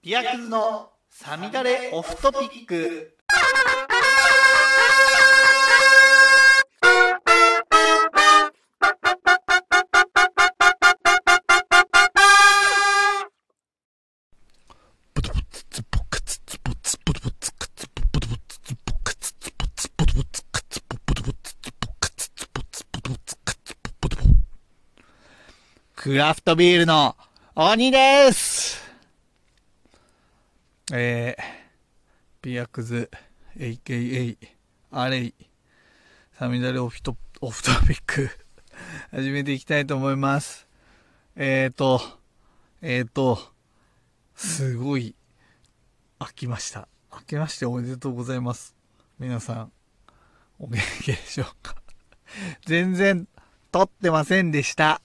ビアクズのサミダレオフトピック。クラフトビールの鬼ですえー、ビアクズ、AKA、アレイ、サミダレオフトオフトピック、始めていきたいと思います。えーと、えーと、すごい、飽きました。飽きましておめでとうございます。皆さん、お元気でしょうか？全然、撮ってませんでした。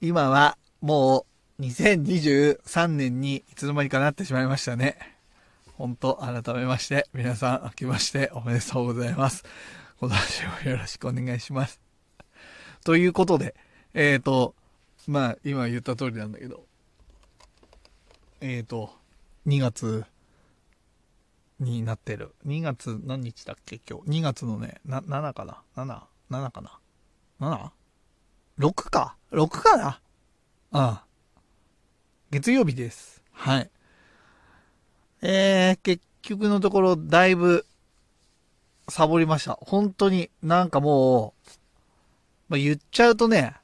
今は、もう、2023年にいつの間にかなってしまいましたね。本当改めまして、皆さん、明けましておめでとうございます。今年もよろしくお願いします。ということで、えっ、ー、と、まあ、今言った通りなんだけど、えっ、ー、と、2月になってる。2月何日だっけ今日。2月のね、な、7かな ?7、7かな ?7?6 か ?6 かな？うん。月曜日です。はい。えー、結局のところ、だいぶ、サボりました。本当に、なんかもう、まあ、言っちゃうとね、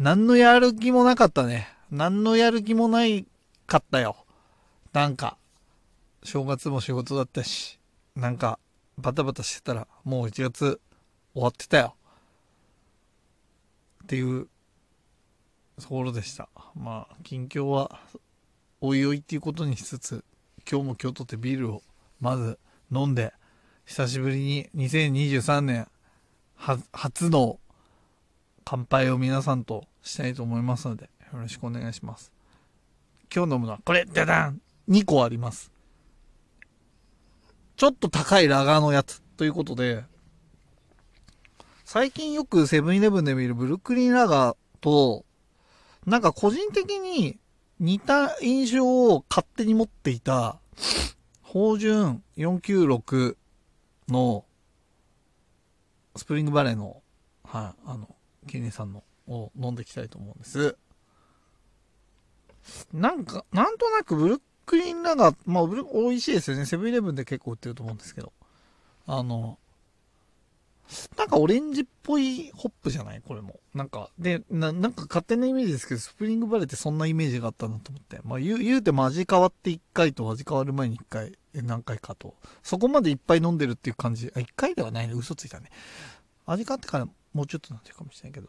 何のやる気もなかったね。何のやる気もないかったよ。なんか、正月も仕事だったし、なんか、バタバタしてたら、もう1月終わってたよ。っていうところでした。まあ、近況は、おいおいっていうことにしつつ、今日も今日とってビールをまず飲んで、久しぶりに2023年は初の乾杯を皆さんとしたいと思いますので、よろしくお願いします。今日飲むのはこれ、ダダン !2 個あります。ちょっと高いラガーのやつということで、最近よくセブンイレブンで見るブルックリンラガーとなんか個人的に似た印象を勝手に持っていた、芳醇496の、スプリングバレーの、はい、あの、ケニーさんのを飲んでいきたいと思うんです。なんか、なんとなくブルックリンラガー、まあ、美味しいですよね。セブンイレブンで結構売ってると思うんですけど。あの、なんかオレンジっぽいホップじゃない？これも。なんか、でな、なんか勝手なイメージですけど、スプリングバレーってそんなイメージがあったなと思って。まあ言う、言うても味変わって1回と味変わる前に1回、何回かと。そこまでいっぱい飲んでるっていう感じ。あ、1回ではないね。嘘ついたね。味変わってからもうちょっとなってるかもしれないけど。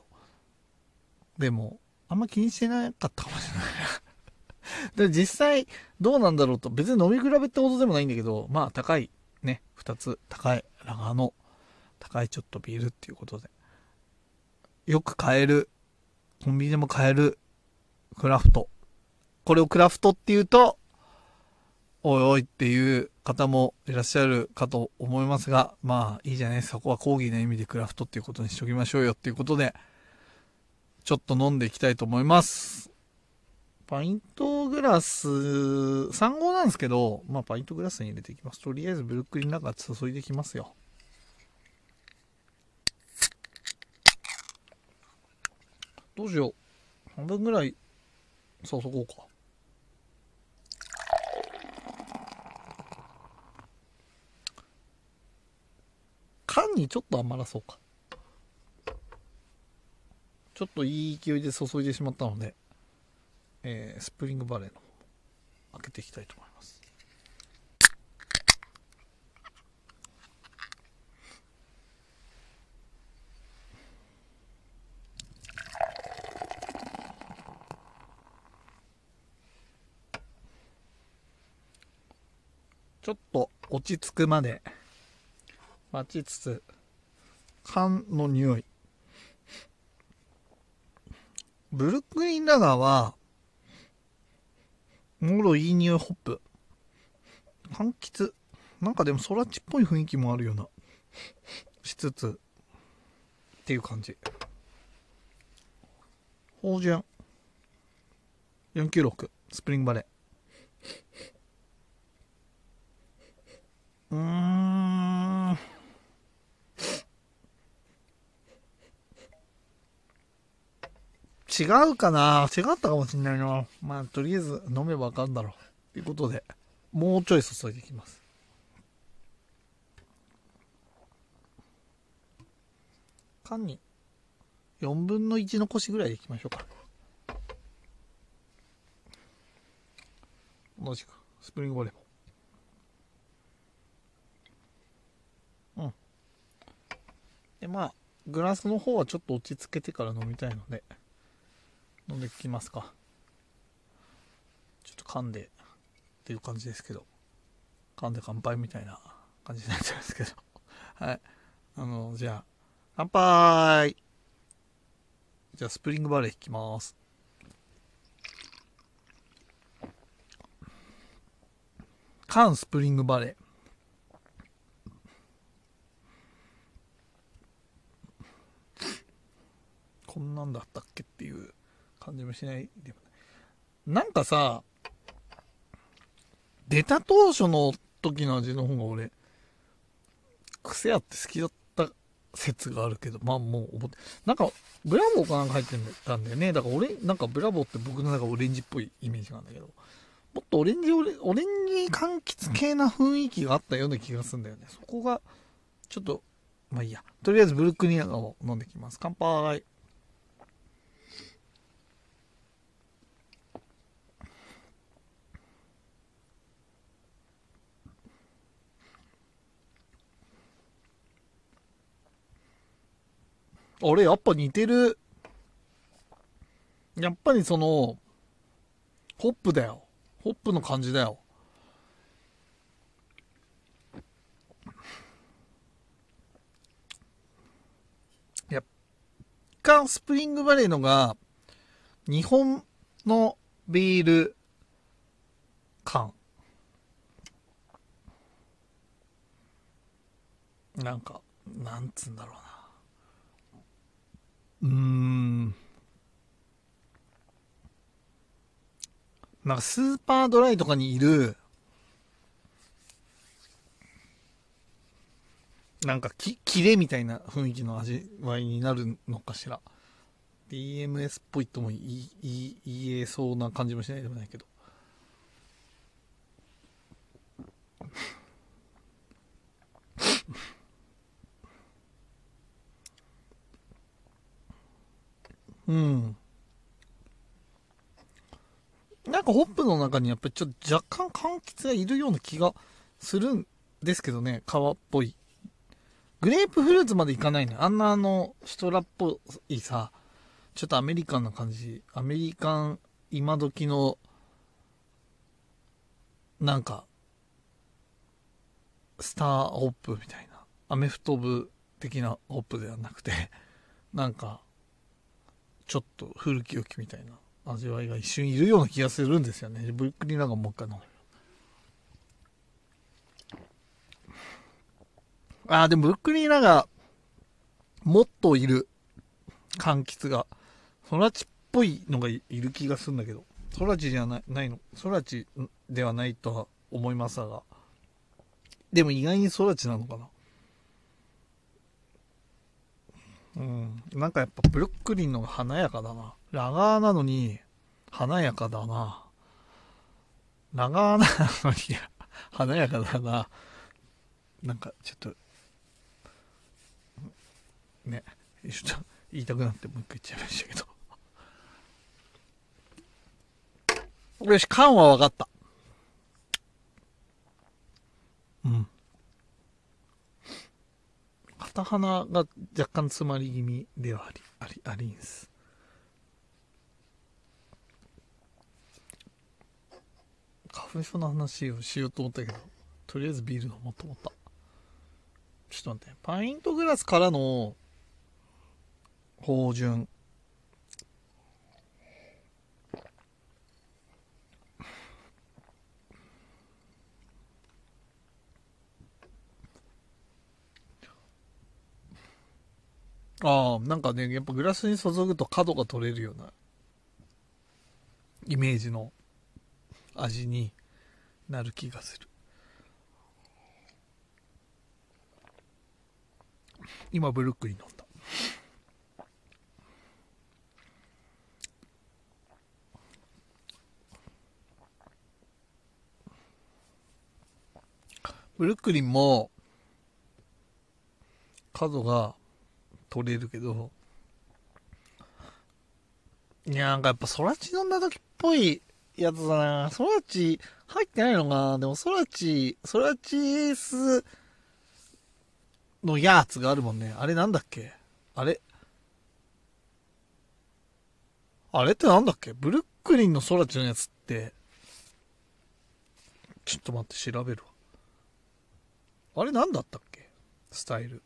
でも、あんま気にしてなかったかもしれない で、実際、どうなんだろうと。別に飲み比べってほどでもないんだけど、まあ高い、ね、2つ高いラガーの高いちょっとビールっていうことで。よく買える、コンビニでも買えるクラフト。これをクラフトっていうと、おいおいっていう方もいらっしゃるかと思いますが、まあいいじゃないそこは講義の意味でクラフトっていうことにしときましょうよっていうことで、ちょっと飲んでいきたいと思います。パイントグラス、3号なんですけど、まあパイントグラスに入れていきます。とりあえずブルックリンの中注いでいきますよ。どうしよう。半分ぐらい注ごうか。缶にちょっと余らそうか。ちょっといい勢いで注いでしまったので、えー、スプリングバレーの開けていきたいと思います。ちょっと落ち着くまで待ちつつ、缶の匂い。ブルックリンラガーは、もろいい匂いホップ。柑橘。なんかでもソラチっぽい雰囲気もあるような、しつつ、っていう感じ。芳醇。496、スプリングバレー。うーん。違うかな違ったかもしんないな。まあ、とりあえず飲めばわかるだろう。ということで、もうちょい注いでいきます。缶に4分の1の腰ぐらいでいきましょうか。同じく、スプリングバレー。うん。で、まあ、グラスの方はちょっと落ち着けてから飲みたいので、飲んできますか。ちょっと噛んでっていう感じですけど、噛んで乾杯みたいな感じになっちゃうんですけど。はい。あの、じゃあ、乾杯じゃあ、スプリングバレーいきます。缶スプリングバレー。こんなんだったっけっていう感じもしないでもな。んかさ、出た当初の時の味の方が俺、癖あって好きだった説があるけど、まあもう覚えて、なんか、ブラボーかなんか入ってたんだよね。だから俺、なんかブラボーって僕の中オレンジっぽいイメージなんだけど、もっとオレンジオレ、オレンジ柑橘系な雰囲気があったような気がするんだよね。そこが、ちょっと、まあいいや。とりあえずブルックリナガを飲んできます。乾杯。俺やっぱ似てる。やっぱりその、ホップだよ。ホップの感じだよ。やっ干スプリングバレーのが、日本のビール缶。なんか、なんつうんだろうな。うん。なんかスーパードライとかにいる、なんかき、キレみたいな雰囲気の味わいになるのかしら。DMS っぽいとも言いい言えそうな感じもしないでもないけど。うん。なんかホップの中にやっぱりちょっと若干柑橘がいるような気がするんですけどね、皮っぽい。グレープフルーツまでいかないね。あんなあの、シトラっぽいさ、ちょっとアメリカンな感じ。アメリカン、今時の、なんか、スターホップみたいな。アメフト部的なホップではなくて、なんか、ちょっと古き良きみたいな味わいが一瞬いるような気がするんですよね。ブルックリなんかもう一回飲む。ああ、でもブックリンなんか、もっといる。柑橘が。ソラチっぽいのがいる気がするんだけど。ソラチじゃないないの。ソラチではないとは思いますが。でも意外にソラチなのかな。うん。なんかやっぱブルックリンの華やかだな。ラガーなのに、華やかだな。ラガーなのに、華やかだな。なんかちょっと、ね、ちょっと言いたくなってもう一回言っちゃいましたけど。よし、缶は分かった。うん。片鼻が若干詰まり気味ではあり、あり、ありんす。花粉症の話をしようと思ったけど、とりあえずビール飲もうと思った。ちょっと待って、パイントグラスからの、芳醇。ああ、なんかね、やっぱグラスに注ぐと角が取れるようなイメージの味になる気がする。今ブルックリン飲んだブルックリンも角が取れるけど。いやなんかやっぱソラチ飲んだ時っぽいやつだな。ソラチ入ってないのかな。でもソラチソラチエースのやつがあるもんね。あれなんだっけ？あれ？あれってなんだっけ？ブルックリンのソラチのやつって。ちょっと待って調べるわ。あれなんだったっけ？スタイル。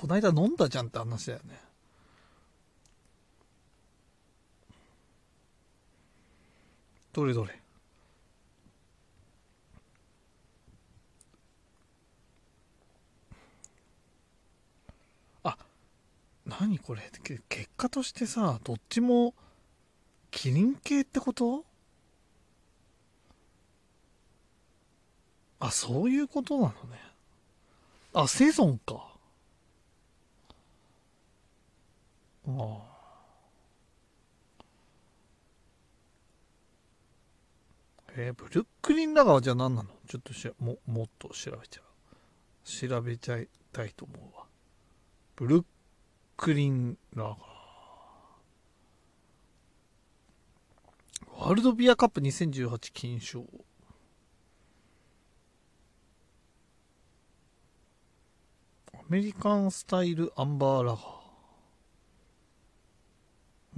こないだ飲んだじゃんって話だよね。どれどれ。あ何これ。結果としてさどっちもキリン系ってこと？あそういうことなのね。あセゾンか。あえー、ブルックリンラガーじゃ何なの？ちょっとしももっと調べちゃう。調べちゃいたいと思うわ。ブルックリンラガー。ワールドビアカップ2018金賞。アメリカンスタイルアンバーラガー。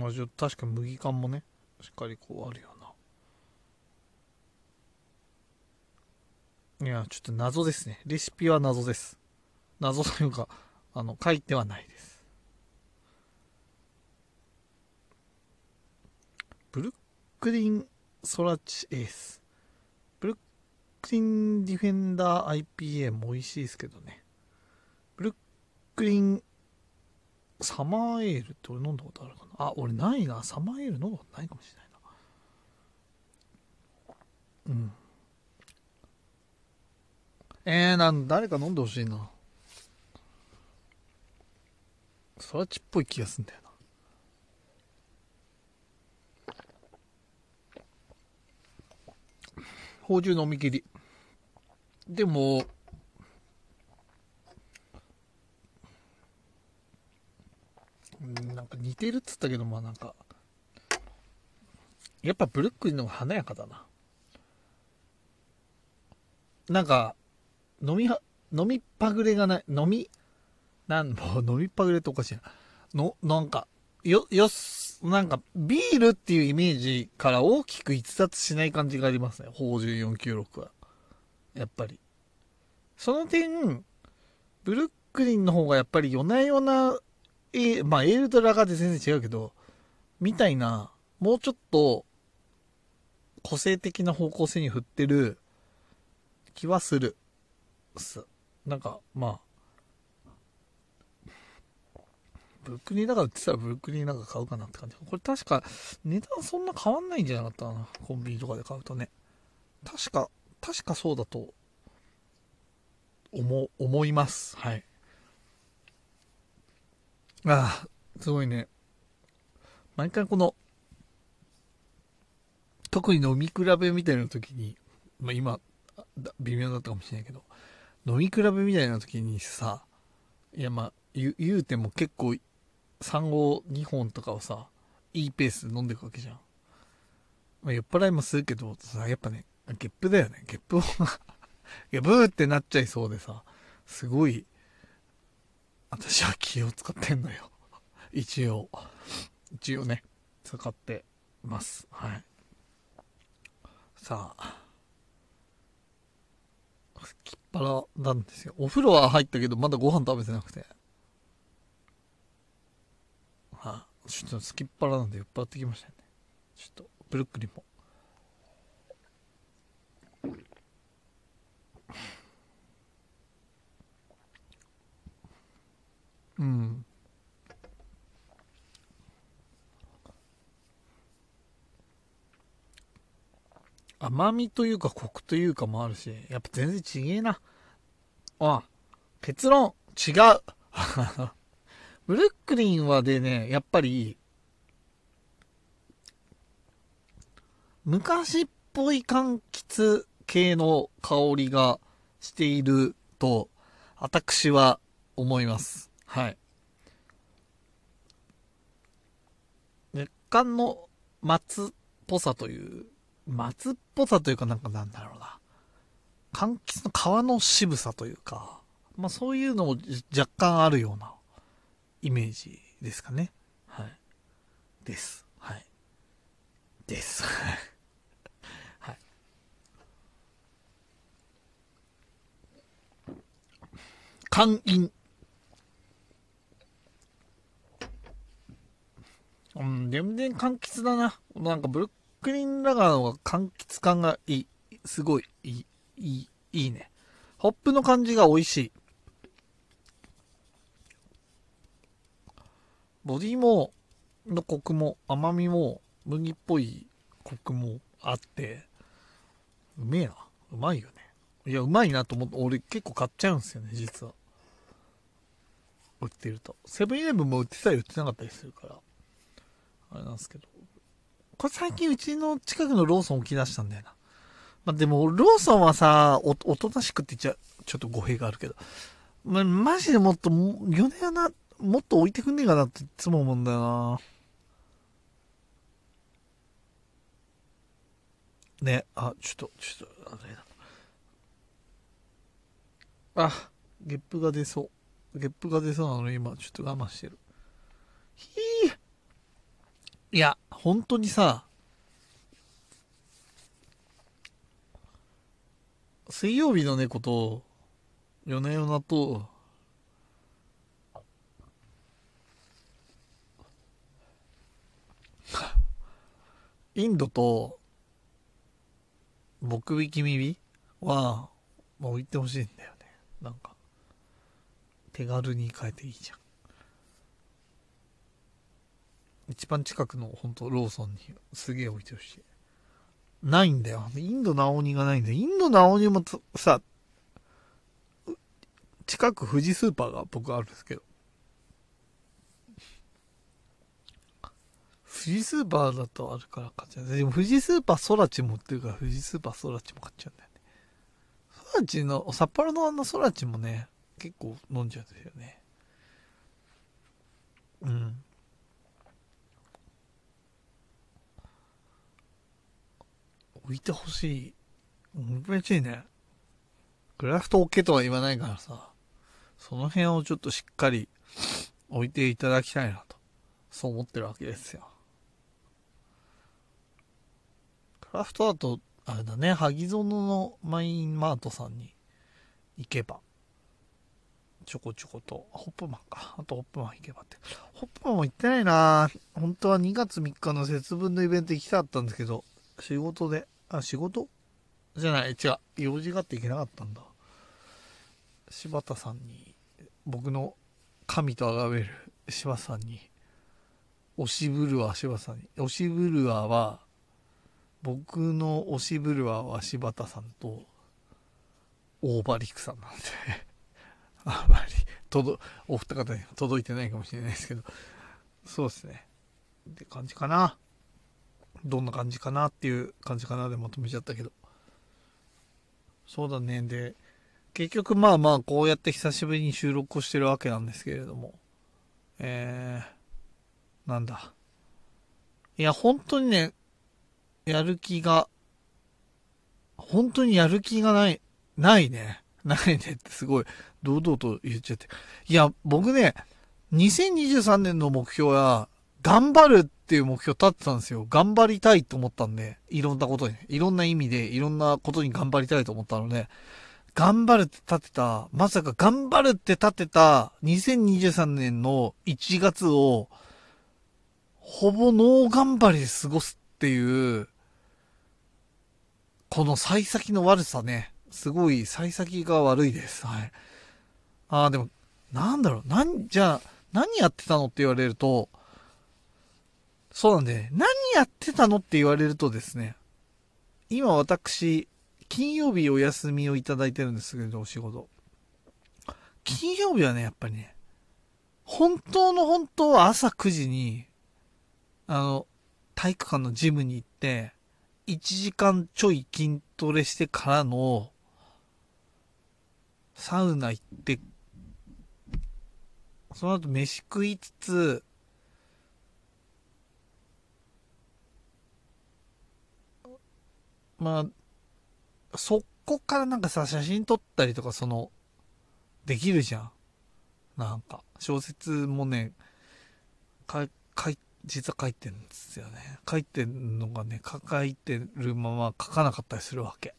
まあ、確か麦感もねしっかりこうあるよないや、ちょっと謎ですね。レシピは謎です。謎というか、あの、書いてはないです。ブルックリンソラチエース。ブルックリンディフェンダー IPA も美味しいですけどね。ブルックリンサマーエールって俺飲んだことあるかな？あ、俺ないな。サマーエール飲んだことないかもしれないな。うん。えー、なん誰か飲んでほしいなそらちっぽい気がすんだよな芳醇飲み切りでもなんか似てるっつったけどまあなんかやっぱブルックリンの方が華やかだななんか飲みは、飲みっぱぐれがない、飲み、なん、もう飲みっぱぐれっておかしいな。の、なんか、よ、よなんか、ビールっていうイメージから大きく逸脱しない感じがありますね。宝珠496は。やっぱり。その点、ブルックリンの方がやっぱり夜な夜な、えまあ、エールとラガーで全然違うけど、みたいな、もうちょっと、個性的な方向性に振ってる気はする。すなんか、まあ、ブックリンだから売ってたらブックリンなんか買うかなって感じ。これ確か値段そんな変わんないんじゃなかったかな。コンビニとかで買うとね。確か、確かそうだと思、思います。はい。ああ、すごいね。毎回この、特に飲み比べみたいな時に、まあ今、微妙だったかもしれないけど、飲み比べみたいな時にさ、いやまあ、言言うても結構、産後2本とかをさ、いいペースで飲んでいくわけじゃん。まあ、酔っ払いもするけど、さ、やっぱね、ゲップだよね。ゲップをい や、ブーってなっちゃいそうでさ、すごい、私は気を使ってんのよ。一応。一応ね、使ってます。はい。さあ。きっぱらなんですよ。お風呂は入ったけど、まだご飯食べてなくて。はい、ちょっとすきっ腹なんで酔っ払ってきましたね。ちょっと、ブルックリンも。うん。甘みというかコクというかもあるし、やっぱ全然違えな。あ、結論、違う。ブルックリンはでね、やっぱり、昔っぽい柑橘系の香りがしていると、私は思います。はい。熱感の松っぽさという、松っぽさというかなんかなんだろうな。柑橘の皮の渋さというか、まあそういうのも若干あるようなイメージですかね。はい。です。はい。です。はい。肝陰。うん、全然柑橘だな。なんかブルックリンラガーの方が柑橘感がいい。すごいいい、いい、いいね。ホップの感じが美味しい。ボディも、のコクも甘みも麦っぽいコクもあって、うめえな。うまいよね。いや、うまいなと思って、俺結構買っちゃうんですよね、実は。売ってると。セブンイレブンも売ってたり売ってなかったりするから。あれなんですけど。これ最近うちの近くのローソン置き出したんだよな。まあ、でも、ローソンはさ、お、おとなしくって言っちゃ、ちょっと語弊があるけど。ま、マジでもっと、米穴、もっと置いてくんねえかなっていつも思うんだよな。ね、あ、ちょっと、ちょっと、あれだ。あ、ゲップが出そう。ゲップが出そうなのに今、ちょっと我慢してる。ひーいや、本当にさ、水曜日の猫と、夜な夜なと、インドと、木引き耳は、まあ、置いてほしいんだよね。なんか、手軽に変えていいじゃん。一番近くの本当ローソンにすげえ置いてほしい。ないんだよ。インドの青鬼がないんだよ。インドの青鬼もさ、近く富士スーパーが僕あるんですけど。富士スーパーだとあるから買っちゃう。でも富士スーパーソラチもってるから富士スーパーソラチも買っちゃうんだよね。ソラチの、札幌のあのソラチもね、結構飲んじゃうんですよね。うん。置いてほしい。嬉しいね。クラフトオ OK とは言わないからさ、その辺をちょっとしっかり置いていただきたいなと、そう思ってるわけですよ。クラフトだと、あれだね、萩園のマインマートさんに行けば、ちょこちょこと、ホップマンか。あとホップマン行けばって。ホップマンも行ってないな本当は2月3日の節分のイベント行きたかったんですけど、仕事であ、仕事？じゃない、違う。用事があって行けなかったんだ。柴田さんに、僕の神と崇める柴田さんに、推しブルワー柴田さんに、推しブルワーは、僕の推しブルワーは柴田さんと、大場陸さんなんで あまり、届、お二方に届いてないかもしれないですけど、そうですね。って感じかな。どんな感じかなっていう感じかなでまとめちゃったけど。そうだね。で、結局まあまあこうやって久しぶりに収録をしてるわけなんですけれども。えー、なんだ。いや、本当にね、やる気が、本当にやる気がない、ないね。ないねってすごい堂々と言っちゃって。いや、僕ね、2023年の目標は、頑張るっていう目標立ってたんですよ。頑張りたいと思ったんで、いろんなことに、いろんな意味で、いろんなことに頑張りたいと思ったので、頑張るって立てた、まさか頑張るって立てた2023年の1月を、ほぼノー頑張りで過ごすっていう、この幸先の悪さね。すごい幸先が悪いです。はい。ああ、でも、なんだろう、なん、じゃあ、何やってたのって言われると、そうなんで、何やってたのって言われるとですね、今私、金曜日お休みをいただいてるんですけど、お仕事。金曜日はね、やっぱりね、本当の本当は朝9時に、あの、体育館のジムに行って、1時間ちょい筋トレしてからの、サウナ行って、その後飯食いつつ、まあ、そこからなんかさ、写真撮ったりとか、その、できるじゃん。なんか、小説もね、か、かい、実は書いてるんですよね。書いてるのがね、書いてるまま書かなかったりするわけ。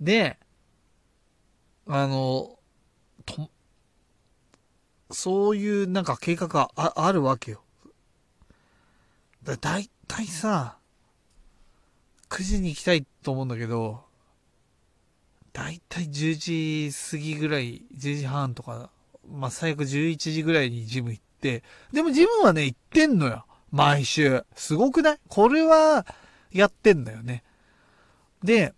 で、あの、と、そういうなんか計画がああるわけよ。だ、だいたいさ、9時に行きたいと思うんだけど、だいたい10時過ぎぐらい、10時半とか、まあ、最悪11時ぐらいにジム行って、でもジムはね、行ってんのよ。毎週。すごくない？これは、やってんだよね。で、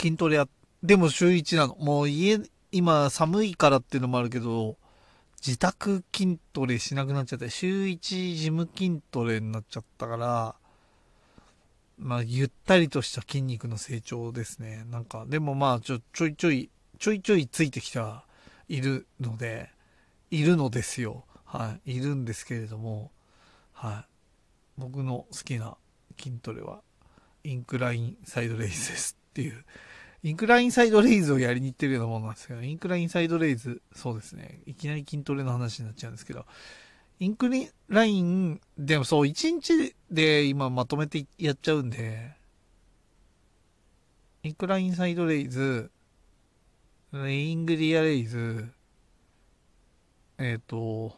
筋トレや、でも週1なの。もう家、今寒いからっていうのもあるけど、自宅筋トレしなくなっちゃって、週1ジム筋トレになっちゃったから、まあ、ゆったりとした筋肉の成長ですね。なんか、でもまあ、ちょ、ちょいちょい、ちょいちょいついてきてはいるので、いるのですよ。はい。いるんですけれども、はい。僕の好きな筋トレは、インクラインサイドレイズですっていう。インクラインサイドレイズをやりに行ってるようなものなんですけど、インクラインサイドレイズ、そうですね。いきなり筋トレの話になっちゃうんですけど、インクリライン、でもそう、1日で今まとめてやっちゃうんで、インクラインサイドレイズ、レイングリアレイズ、えっ、ー、と、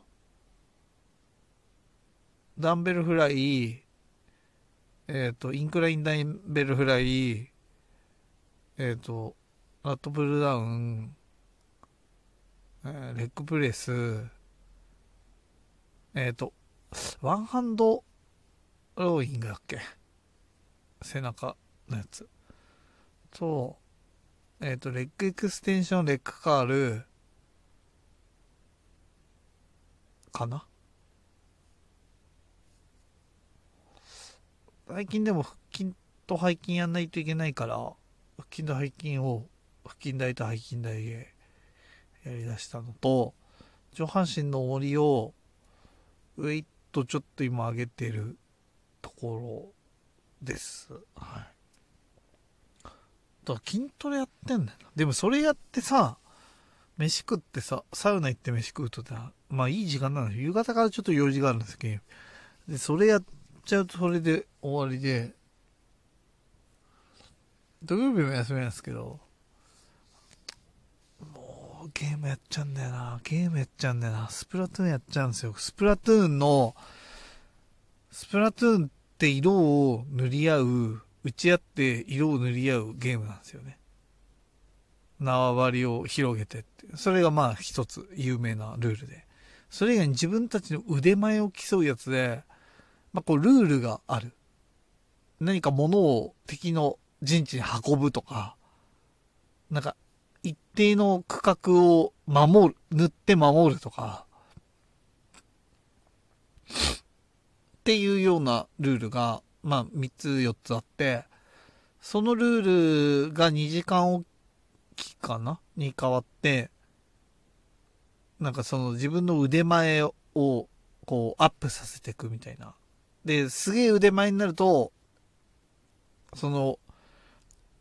ダンベルフライ、えっ、ー、と、インクラインダンベルフライ、えっ、ー、と、ラットプルダウン、えー、レッグプレス、えっ、ー、と、ワンハンドローイングだっけ？背中のやつ。と、えっ、ー、と、レッグエクステンション、レッグカール、かな？最近でも腹筋と背筋やんないといけないから、腹筋と背筋を、腹筋台と背筋台でやりだしたのと、上半身の重りをウェイトちょっと今上げてるところです。はい。だから筋トレやってんだよな。でもそれやってさ、飯食ってさ、サウナ行って飯食うとさ、まあいい時間なの夕方からちょっと用事があるんですけど、で、それやっちゃうとそれで終わりで、土曜日も休みなんですけど、ゲームやっちゃうんだよな。ゲームやっちゃうんだよな。スプラトゥーンやっちゃうんですよ。スプラトゥーンの、スプラトゥーンって色を塗り合う、打ち合って色を塗り合うゲームなんですよね。縄張りを広げてって。それがまあ一つ有名なルールで。それ以外に自分たちの腕前を競うやつで、まあこうルールがある。何か物を敵の陣地に運ぶとか、なんか一定の区画を守る、塗って守るとか、っていうようなルールが、まあ、3つ4つあって、そのルールが2時間おきかな？に変わって、なんかその自分の腕前をこうアップさせていくみたいな。で、すげえ腕前になると、その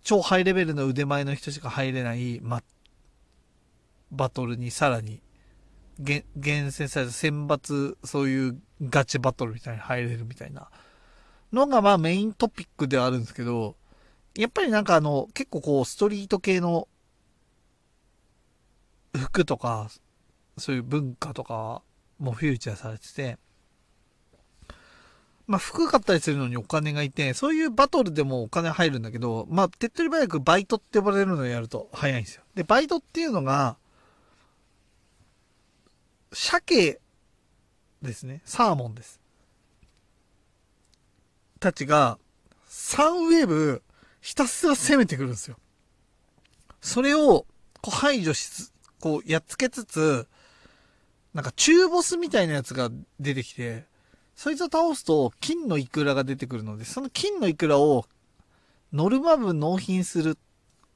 超ハイレベルの腕前の人しか入れない、ま、バトルにさらに、厳選された選抜、そういうガチバトルみたいに入れるみたいな。のがまあメイントピックではあるんですけど、やっぱりなんかあの、結構こうストリート系の服とか、そういう文化とかもフューチャーされてて、まあ、服買ったりするのにお金がいて、そういうバトルでもお金入るんだけど、まあ、手っ取り早くバイトって呼ばれるのをやると早いんですよ。で、バイトっていうのが、鮭ですね。サーモンです。たちが、3ウェーブひたすら攻めてくるんですよ。それをこう排除しつ、こうやっつけつつ、なんか中ボスみたいなやつが出てきて、そいつを倒すと金のイクラが出てくるので、その金のイクラをノルマ分納品する、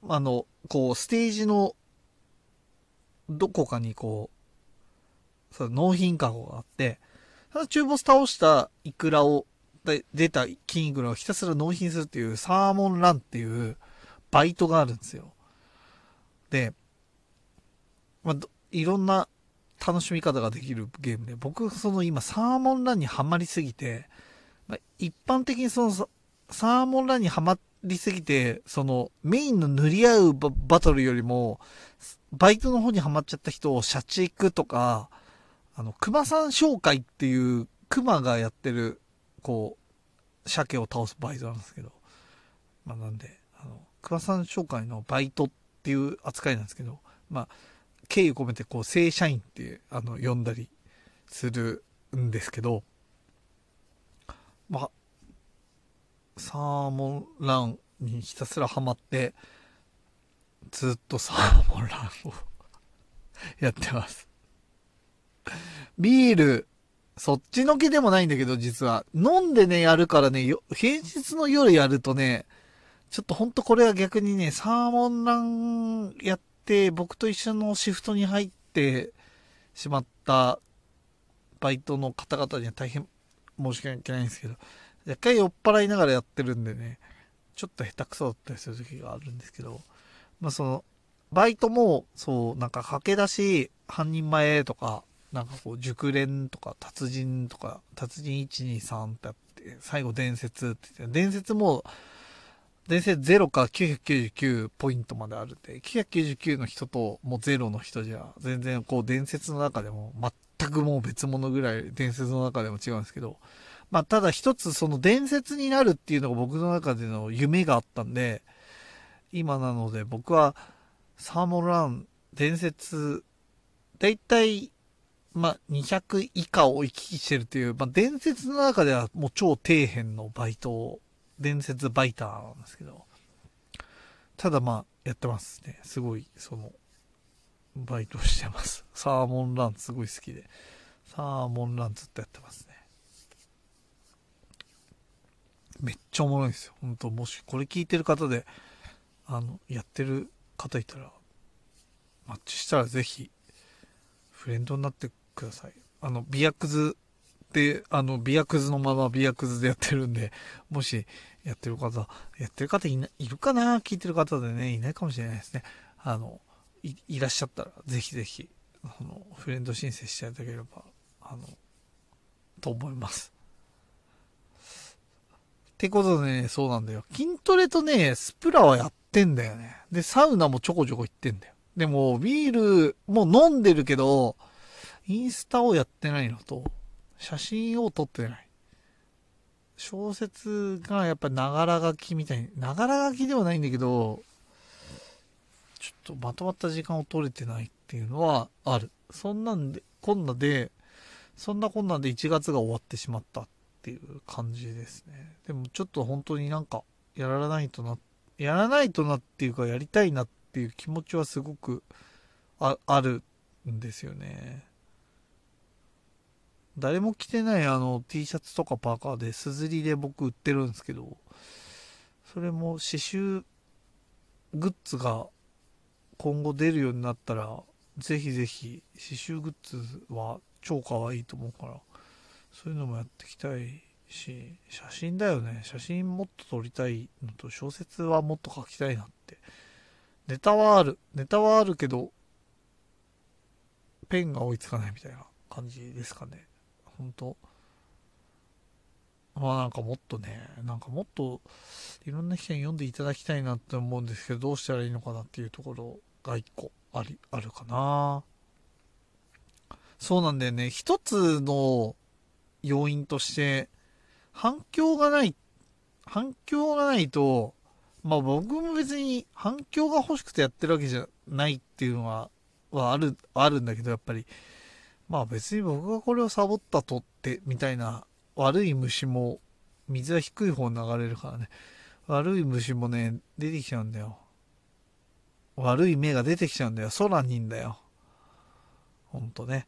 あの、こう、ステージのどこかにこう、その納品カゴがあって、その中ボス倒したイクラを、で出た金イクラをひたすら納品するっていうサーモンランっていうバイトがあるんですよ。で、まあ、いろんな楽しみ方ができるゲームで、僕、その今、サーモンランにはまりすぎて、まあ、一般的にそのサーモンランにはまりすぎて、そのメインの塗り合うバトルよりも、バイトの方にはまっちゃった人を社畜とか、あの、熊さん紹介っていう熊がやってる、こう、鮭を倒すバイトなんですけど、まあなんで、あの、熊さん紹介のバイトっていう扱いなんですけど、まあ、敬意込めてこう正社員ってあの呼んだりするんですけどまあサーモンランにひたすらハマってずっとサーモンランをやってます。ビールそっちのけでもないんだけど実は。飲んでねやるからね平日の夜やるとねちょっとほんとこれは逆にねサーモンランやって、僕と一緒のシフトに入ってしまったバイトの方々には大変申し訳ないんですけど、若干酔っ払いながらやってるんでね、ちょっと下手くそだったりする時があるんですけど、まあその、バイトも、そう、なんか駆け出し、半人前とか、なんかこう、熟練とか、達人とか、達人123ってあって、最後伝説って言って、伝説も、伝説0か999ポイントまであるんで、999の人ともう0の人じゃ、全然こう伝説の中でも全くもう別物ぐらい伝説の中でも違うんですけど、まあただ一つその伝説になるっていうのが僕の中での夢があったんで、今なので僕はサーモンラン伝説、だいたいまあ、200以下を行き来してるっていう、まあ、伝説の中ではもう超底辺のバイトを伝説バイターなんですけど、ただまあ、やってますね。すごい、その、バイトしてます。サーモンランすごい好きで。サーモンランずっとやってますね。めっちゃおもろいですよ。本当もしこれ聞いてる方で、あの、やってる方いたら、マッチしたらぜひ、フレンドになってください。あの、ビアクズ、であの、ビアクズのままビアクズでやってるんで、もしやってる方、やってる方いいるかな？聞いてる方でね、いないかもしれないですね。あの、いいらっしゃったら、ぜひぜひ、あの、フレンド申請していただければ、あの、と思います。ってことでね、そうなんだよ。筋トレとね、スプラはやってんだよね。で、サウナもちょこちょこ行ってんだよ。でも、ビールもう飲んでるけど、インスタをやってないのと、写真を撮ってない。小説がやっぱながら書きみたいに、ながら書きではないんだけど、ちょっとまとまった時間を取れてないっていうのはある。そんなんで、こんなで、そんなこんなんで1月が終わってしまったっていう感じですね。でもちょっと本当になんか、やらないとな、やらないとなっていうか、やりたいなっていう気持ちはすごくああるんですよね。誰も着てないあの T シャツとかパーカーですずりで僕売ってるんですけど、それも刺繍グッズが今後出るようになったら、ぜひぜひ刺繍グッズは超可愛いと思うから、そういうのもやっていきたいし、写真だよね。写真もっと撮りたいのと、小説はもっと書きたいなって。ネタはある。ネタはあるけど、ペンが追いつかないみたいな感じですかね。本当まあなんかもっとね、なんかもっといろんな人に読んでいただきたいなって思うんですけど、どうしたらいいのかなっていうところが一個あり、あるかな。そうなんだよね。一つの要因として、反響がない、反響がないと、まあ僕も別に反響が欲しくてやってるわけじゃないっていうのは、はある、あるんだけど、やっぱり、まあ別に僕がこれをサボったとってみたいな悪い虫も水は低い方に流れるからね。悪い虫もね、出てきちゃうんだよ。悪い目が出てきちゃうんだよ。空にいんだよ。ほんとね。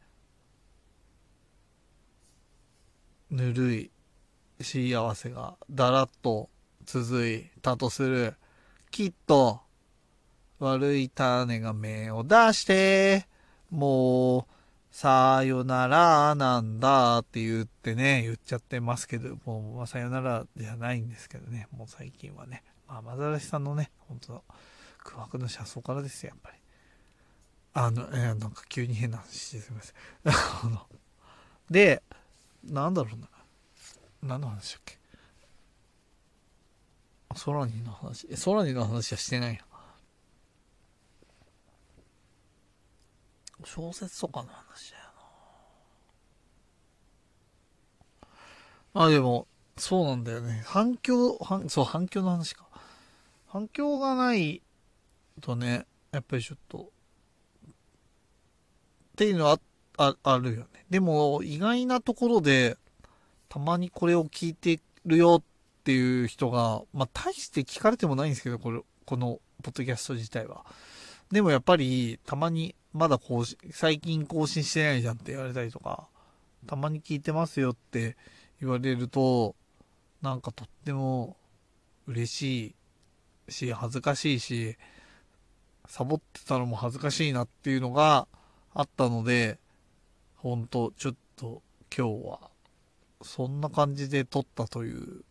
ぬるい幸せがだらっと続いたとする。きっと悪い種が芽を出して、もう、さよならなんだって言ってね、言っちゃってますけど、もう、まあ、さよならじゃないんですけどね、もう最近はね、まあ、マザラシさんのね、本当空白の車窓からですよ、やっぱり。あの、えー、なんか急に変な話してすみません。で、なんだろうな。何の話だっけ？空にの話。え、空にの話はしてないな。小説とかの話だよな。まあ、でも、そうなんだよね。反響、反そう、反響の話か。反響がないとね、やっぱりちょっと、っていうのはああるよね。でも、意外なところで、たまにこれを聞いてるよっていう人が、まあ、大して聞かれてもないんですけど、これ、この、ポッドキャスト自体は。でもやっぱり、たまに、まだ更新、最近更新してないじゃんって言われたりとか、たまに聞いてますよって言われると、なんかとっても嬉しいし、恥ずかしいし、サボってたのも恥ずかしいなっていうのがあったので、ほんと、ちょっと今日は、そんな感じで撮ったという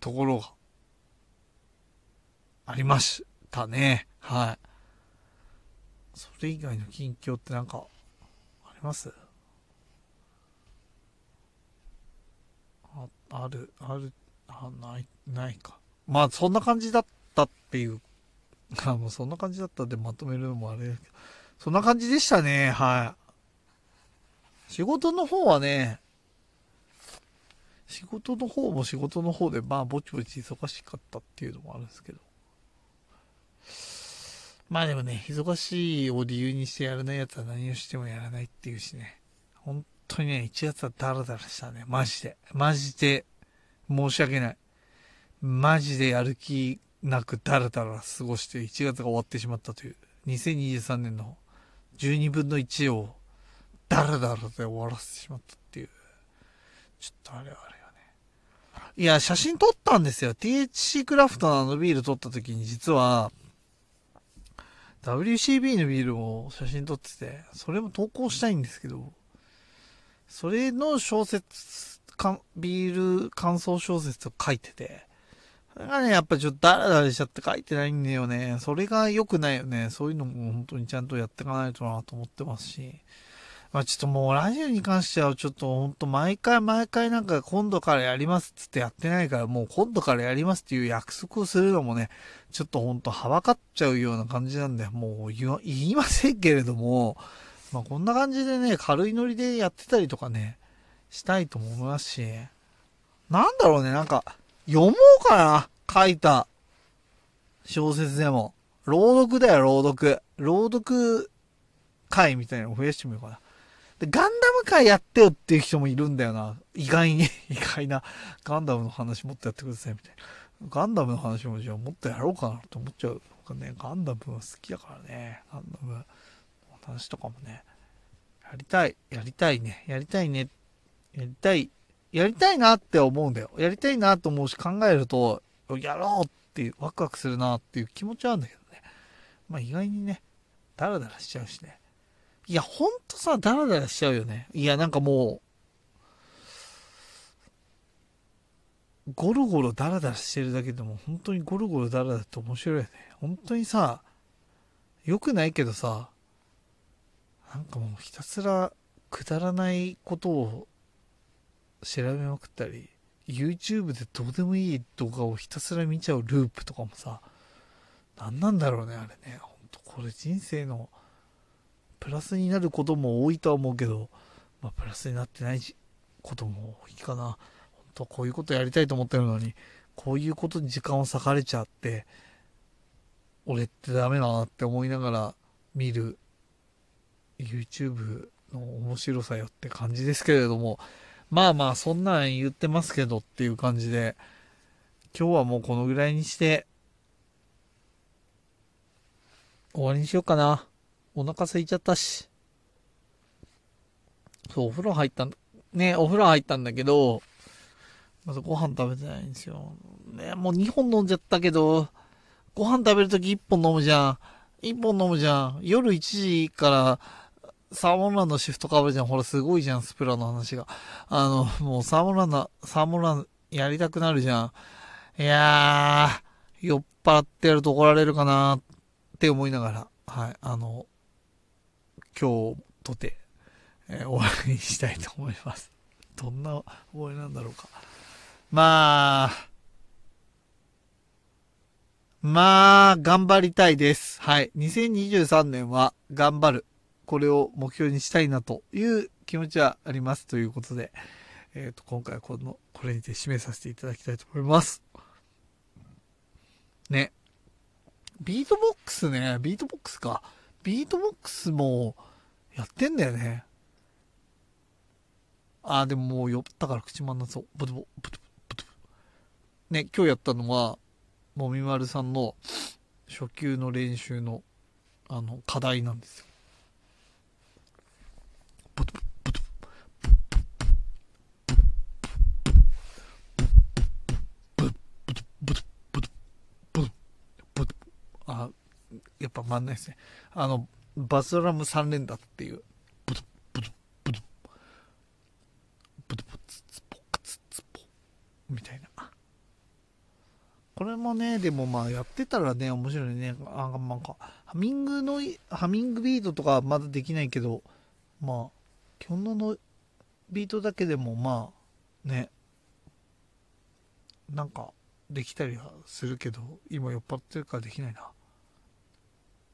ところがありましたね。はい。それ以外の近況ってなんか、あります？あ、ある、ある、あ、ない、ないか。まあ、そんな感じだったっていう、あ、もうそんな感じだったでまとめるのもあれだけど、そんな感じでしたね、はい。仕事の方はね、仕事の方も仕事の方で、まあ、ぼちぼち忙しかったっていうのもあるんですけど、まあでもね、忙しいを理由にしてやらないやつは何をしてもやらないっていうしね。本当にね、1月はダラダラしたね。マジで。マジで、申し訳ない。マジでやる気なくダラダラ過ごして1月が終わってしまったという。2023年の12分の1をダラダラで終わらせてしまったっていう。ちょっとあれはあれよね。いや、写真撮ったんですよ。THC クラフトのあのビール撮った時に実は、WCB のビールを写真撮ってて、それも投稿したいんですけど、それの小説、ビール感想小説を書いてて、それがね、やっぱちょっとダラダラしちゃって書いてないんだよね。それが良くないよね。そういうのも本当にちゃんとやっていかないとなと思ってますし。まあちょっともうラジオに関してはちょっとほんと毎回毎回なんか今度からやりますっつってやってないからもう今度からやりますっていう約束をするのもね、ちょっとほんとはばかっちゃうような感じなんで、もう言いませんけれども、まあこんな感じでね、軽いノリでやってたりとかね、したいと思いますし、なんだろうね、なんか、読もうかな書いた小説でも。朗読だよ、朗読。朗読会みたいなのを増やしてみようかな。で、ガンダム界やってよっていう人もいるんだよな。意外に、意外な、ガンダムの話もっとやってくださいみたいな。ガンダムの話もじゃあもっとやろうかなと思っちゃう。ね、ガンダムは好きだからね。ガンダムの話とかもね。やりたい。やりたいね。やりたいね。やりたい。やりたいなって思うんだよ。やりたいなと思うし考えると、やろうっていう、ワクワクするなっていう気持ちはあるんだけどね。まあ意外にね、ダラダラしちゃうしね。いや、ほんとさ、ダラダラしちゃうよね。いや、なんかもう、ゴロゴロダラダラしてるだけでも、本当にゴロゴロダラダラって面白いよね。本当にさ、良くないけどさ、なんかもうひたすらくだらないことを調べまくったり、YouTube でどうでもいい動画をひたすら見ちゃうループとかもさ、何なんだろうね、あれね。ほんとこれ人生のプラスになることも多いとは思うけど、まあ、プラスになってないことも多いかな。本当こういうことやりたいと思ってるのに、こういうことに時間を割かれちゃって、俺ってダメだなって思いながら見る YouTube の面白さよって感じですけれども、まあまあ、そんなん言ってますけどっていう感じで、今日はもうこのぐらいにして、終わりにしようかな。お腹空いちゃったし。そう、お風呂入ったん、ね、お風呂入ったんだけど、まずご飯食べてないんですよ。ね、もう2本飲んじゃったけど、ご飯食べるとき1本飲むじゃん。1本飲むじゃん。夜1時からサーモンランのシフトかぶるじゃん。ほら、すごいじゃん、スプラの話が。あの、もうサーモンランの、サーモンランやりたくなるじゃん。いやー、酔っ払ってやると怒られるかなって思いながら、はい、あの、今日とて、えー、終わりにしたいと思います。どんな終わりなんだろうか。まあ、まあ、頑張りたいです。はい。2023年は頑張る。これを目標にしたいなという気持ちはありますということで、えっ、ー、と、今回はこの、これにて締めさせていただきたいと思います。ね。ビートボックスね、ビートボックスか。ビートボックスもやってんだよね。ああ、でももう酔ったから口回んなそう。ブトボ、ブトボ、ブトボ。ね、今日やったのは、もみまるさんの初級の練習の、あの、課題なんですよ。やっぱ回んないですね。あの、バスドラム3連打っていう、ブドブドブドブドブツツポカツツポみたいな。これもね、でもまあやってたらね、面白いね。あ、なんか、ハミングの、ハミングビートとかまだできないけど、まあ、基本のビートだけでもまあ、ね、なんか、できたりはするけど、今酔っ払ってるからできないな。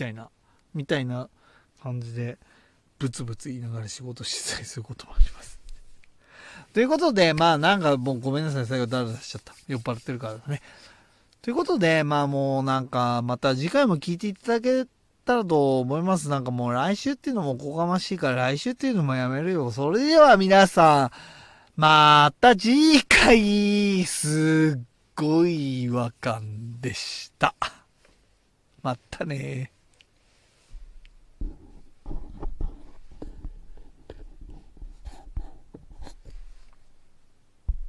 たいな、みたいな感じで、ブツブツ言いながら仕事してたりすることもあります。ということで、まあなんかもうごめんなさい、最後ダラダラしちゃった。酔っ払ってるからね。ということで、まあもうなんか、また次回も聞いていただけたらと思います。なんかもう来週っていうのもおこがましいから来週っていうのもやめるよ。それでは皆さん、また次回、すっごい違和感でした。またね